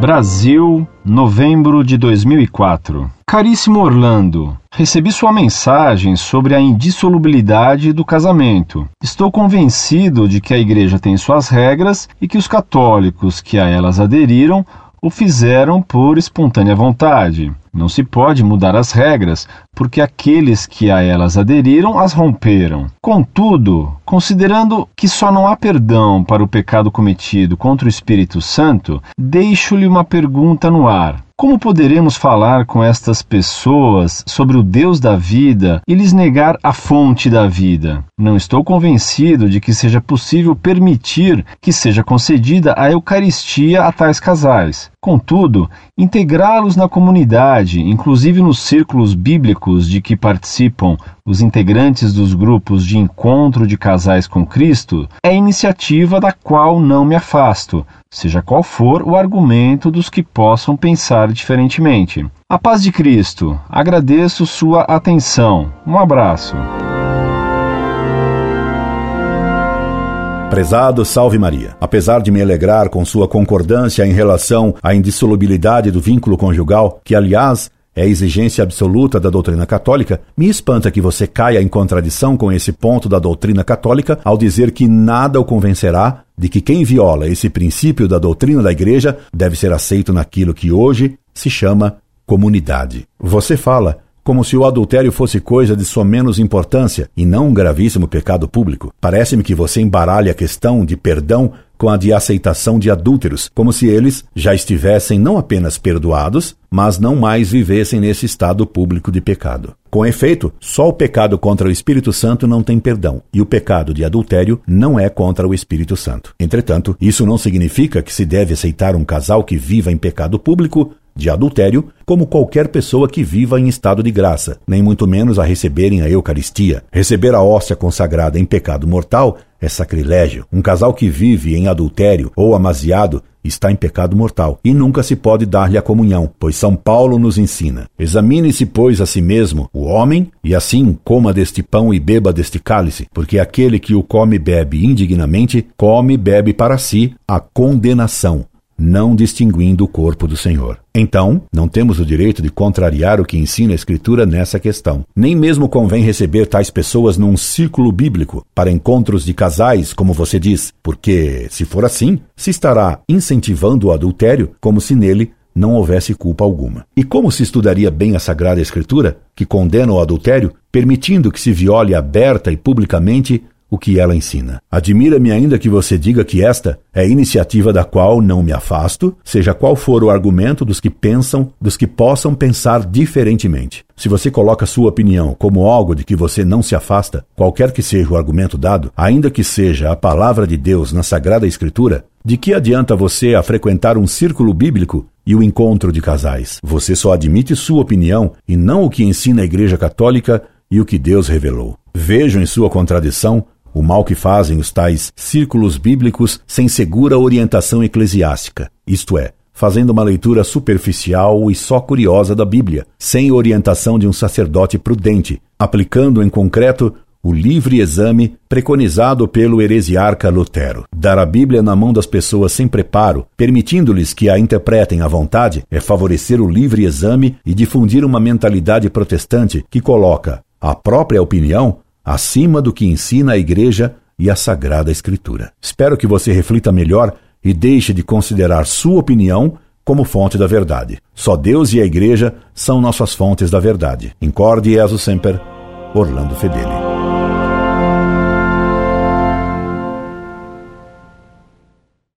Brasil, novembro de 2004. Caríssimo Orlando, recebi sua mensagem sobre a indissolubilidade do casamento. Estou convencido de que a Igreja tem suas regras e que os católicos que a elas aderiram o fizeram por espontânea vontade. Não se pode mudar as regras, porque aqueles que a elas aderiram as romperam. Contudo, considerando que só não há perdão para o pecado cometido contra o Espírito Santo, deixo-lhe uma pergunta no ar. Como poderemos falar com estas pessoas sobre o Deus da vida e lhes negar a fonte da vida? Não estou convencido de que seja possível permitir que seja concedida a Eucaristia a tais casais. Contudo, integrá-los na comunidade, inclusive nos círculos bíblicos de que participam os integrantes dos grupos de encontro de casais com Cristo, é iniciativa da qual não me afasto, seja qual for o argumento dos que possam pensar diferentemente. A paz de Cristo, agradeço sua atenção. Um abraço. Prezado Salve Maria, apesar de me alegrar com sua concordância em relação à indissolubilidade do vínculo conjugal, que aliás é exigência absoluta da doutrina católica, me espanta que você caia em contradição com esse ponto da doutrina católica ao dizer que nada o convencerá de que quem viola esse princípio da doutrina da Igreja deve ser aceito naquilo que hoje se chama comunidade. Você fala como se o adultério fosse coisa de sua menos importância e não um gravíssimo pecado público. Parece-me que você embaralha a questão de perdão com a de aceitação de adúlteros, como se eles já estivessem não apenas perdoados, mas não mais vivessem nesse estado público de pecado. Com efeito, só o pecado contra o Espírito Santo não tem perdão, e o pecado de adultério não é contra o Espírito Santo. Entretanto, isso não significa que se deve aceitar um casal que viva em pecado público de adultério, como qualquer pessoa que viva em estado de graça, nem muito menos a receberem a Eucaristia. Receber a hóstia consagrada em pecado mortal é sacrilégio. Um casal que vive em adultério ou amaziado está em pecado mortal e nunca se pode dar-lhe a comunhão, pois São Paulo nos ensina: Examine-se, pois, a si mesmo, o homem, e assim coma deste pão e beba deste cálice, porque aquele que o come e bebe indignamente, come e bebe para si a condenação não distinguindo o corpo do Senhor. Então, não temos o direito de contrariar o que ensina a Escritura nessa questão. Nem mesmo convém receber tais pessoas num círculo bíblico, para encontros de casais, como você diz, porque, se for assim, se estará incentivando o adultério como se nele não houvesse culpa alguma. E como se estudaria bem a Sagrada Escritura, que condena o adultério, permitindo que se viole aberta e publicamente o que ela ensina. Admira-me ainda que você diga que esta é iniciativa da qual não me afasto, seja qual for o argumento dos que pensam, dos que possam pensar diferentemente. Se você coloca sua opinião como algo de que você não se afasta, qualquer que seja o argumento dado, ainda que seja a palavra de Deus na Sagrada Escritura, de que adianta você a frequentar um círculo bíblico e o encontro de casais? Você só admite sua opinião e não o que ensina a Igreja Católica e o que Deus revelou. Vejo em sua contradição o mal que fazem os tais círculos bíblicos sem segura orientação eclesiástica, isto é, fazendo uma leitura superficial e só curiosa da Bíblia, sem orientação de um sacerdote prudente, aplicando em concreto o livre exame preconizado pelo heresiarca Lutero. Dar a Bíblia na mão das pessoas sem preparo, permitindo-lhes que a interpretem à vontade, é favorecer o livre exame e difundir uma mentalidade protestante que coloca a própria opinião acima do que ensina a Igreja e a Sagrada Escritura. Espero que você reflita melhor e deixe de considerar sua opinião como fonte da verdade. Só Deus e a Igreja são nossas fontes da verdade. Incorde Jesus Semper, Orlando Fedeli.